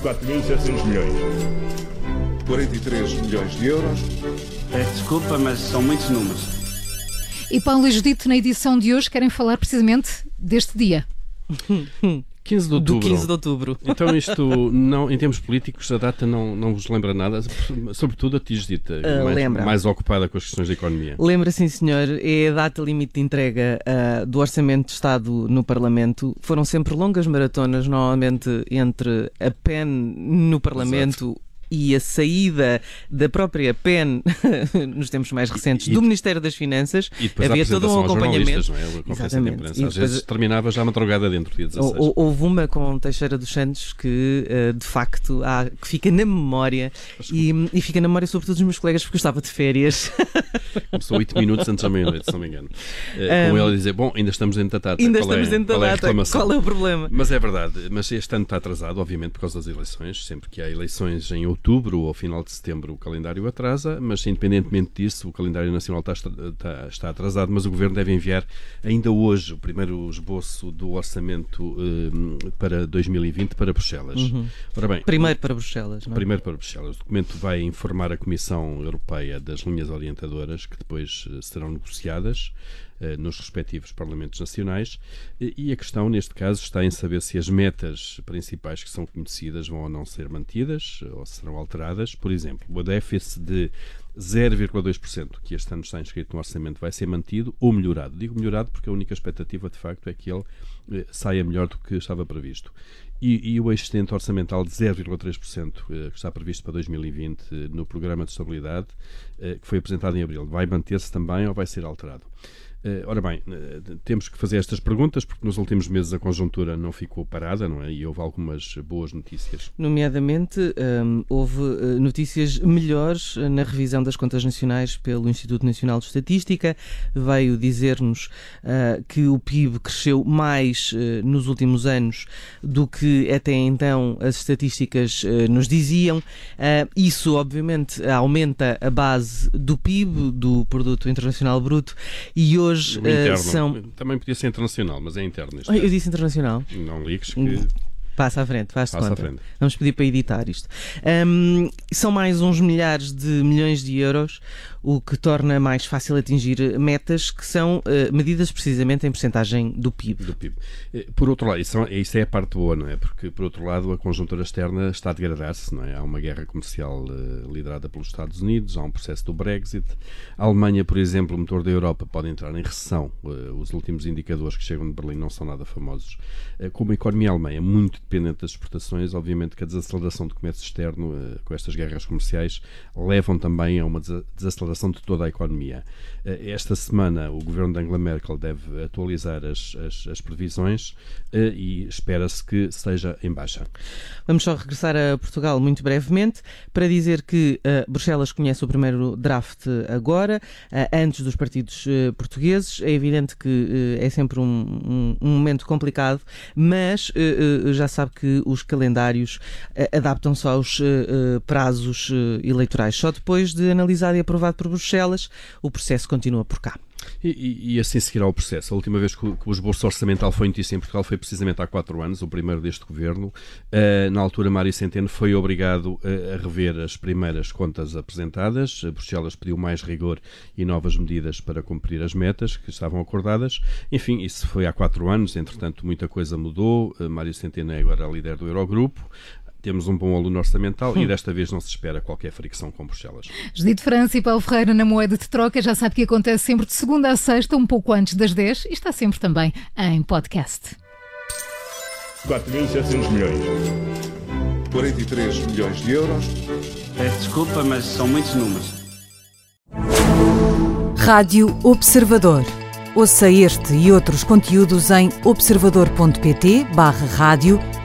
4.700 milhões. 43 milhões de euros. Peço desculpa, mas são muitos números. E Paulo e Judito, na edição de hoje, querem falar precisamente deste dia. 15 de outubro. Do 15 de outubro. Então isto, não, em termos políticos, a data não, não vos lembra nada, sobretudo a ti, Judita, Uh, mais, lembra. mais ocupada com as questões da economia. Lembra, sim, senhor, é a data limite de entrega ah, do Orçamento de Estado no Parlamento. Foram sempre longas maratonas, normalmente entre a PEN no Parlamento. E a saída da própria PEN nos tempos mais recentes E- do Ministério das Finanças E havia a todo um acompanhamento. é? A Exatamente. Às depois- vezes terminava já madrugada dentro, dia 16. Hou- Houve uma com Teixeira dos Santos que, eh, de facto, há, que fica na memória e, e fica na memória sobretudo dos meus colegas porque eu estava de férias. Começou 8 minutos antes da meia-noite, se não me engano. Eh, com Um, ele a dizer, bom, ainda estamos dentro da data. Ainda qual estamos é, dentro da qual é a data. reclamação? Qual é o problema? Mas é verdade, mas este ano está atrasado, obviamente, por causa das eleições. Sempre que há eleições em outubro ou ao final de setembro, o calendário atrasa, mas independentemente disso, o calendário nacional está, está, está atrasado, mas o Governo deve enviar ainda hoje o primeiro esboço do orçamento eh, para 2020 para Bruxelas. Ora bem, Primeiro para Bruxelas, não é? Primeiro para Bruxelas. O documento vai informar a Comissão Europeia das linhas orientadoras que depois eh, serão negociadas nos respectivos Parlamentos Nacionais e a questão, neste caso, está em saber se as metas principais que são conhecidas vão ou não ser mantidas eh, ou serão alteradas. Por exemplo, o déficit de 0,2% que este ano está inscrito no orçamento vai ser mantido ou melhorado. Digo melhorado porque a única expectativa, de facto, é que ele eh, saia melhor do que estava previsto. E, e o excedente orçamental de 0,3% eh, que está previsto para 2020 eh, no Programa de Estabilidade, eh, que foi apresentado em abril, vai manter-se também ou vai ser alterado? Eh, ora bem, eh, temos que fazer estas perguntas porque nos últimos meses a conjuntura não ficou parada, não é? E houve algumas boas notícias. Nomeadamente, hum, houve eh, notícias melhores na revisão das contas nacionais pelo Instituto Nacional de Estatística. Veio dizer-nos que o PIB cresceu mais nos últimos anos do que até então as estatísticas nos diziam. Isso, obviamente, aumenta a base do PIB, do Produto Internacional Bruto, e hoje Eh, interno, são. também podia ser internacional, mas é interno. Eu disse internacional. Não ligues que Passa à frente, faz-se passa à conta. frente. Vamos pedir para editar isto. Hum, são mais uns milhares de milhões de euros, o que torna mais fácil atingir metas que são eh, medidas precisamente em percentagem do PIB. do PIB. Eh, Por outro lado, isso, isso é a parte boa, não é? Porque, por outro lado, a conjuntura externa está a degradar-se, não é? Há uma guerra comercial eh, liderada pelos Estados Unidos, há um processo do Brexit. A Alemanha, por exemplo, o motor da Europa, pode entrar em recessão. Eh, os últimos indicadores que chegam de Berlim não são nada famosos. Eh, como a economia alemã é muito dependente das exportações, obviamente que a desaceleração do comércio externo, eh, com estas guerras comerciais, levam também a uma desa- desaceleração de toda a economia. Eh, esta semana, o governo de Angela Merkel deve atualizar as, as, as previsões eh, e espera-se que esteja em baixa. Vamos só regressar a Portugal muito brevemente para dizer que Bruxelas conhece o primeiro draft agora, antes dos partidos portugueses. É evidente que é sempre um, um- um momento complicado, mas já sabe que os calendários eh, adaptam-se aos eh, eh, prazos eleitorais. Só depois de analisado e aprovado por Bruxelas, o processo continua por cá. E, e- e assim seguirá o processo. A última vez que o, que o esboço orçamental foi notícia em Portugal foi precisamente há quatro anos, o primeiro deste governo. Eh, na altura, Mário Centeno foi obrigado eh, a rever as primeiras contas apresentadas. Eh, Bruxelas pediu mais rigor e novas medidas para cumprir as metas que estavam acordadas. Enfim, isso foi há quatro anos, entretanto, muita coisa mudou. Eh, Mário Centeno é agora líder do Eurogrupo. Temos um bom aluno orçamental e desta vez não se espera qualquer fricção com Bruxelas. Judito França e Paulo Ferreira na moeda de troca. Já sabe que acontece sempre de segunda a sexta, um pouco antes das 10 e está sempre também em podcast. 4.700 milhões. 43 milhões de euros. Peço desculpa, mas são muitos números. Rádio Observador. Ouça este e outros conteúdos em observador.pt/barra rádio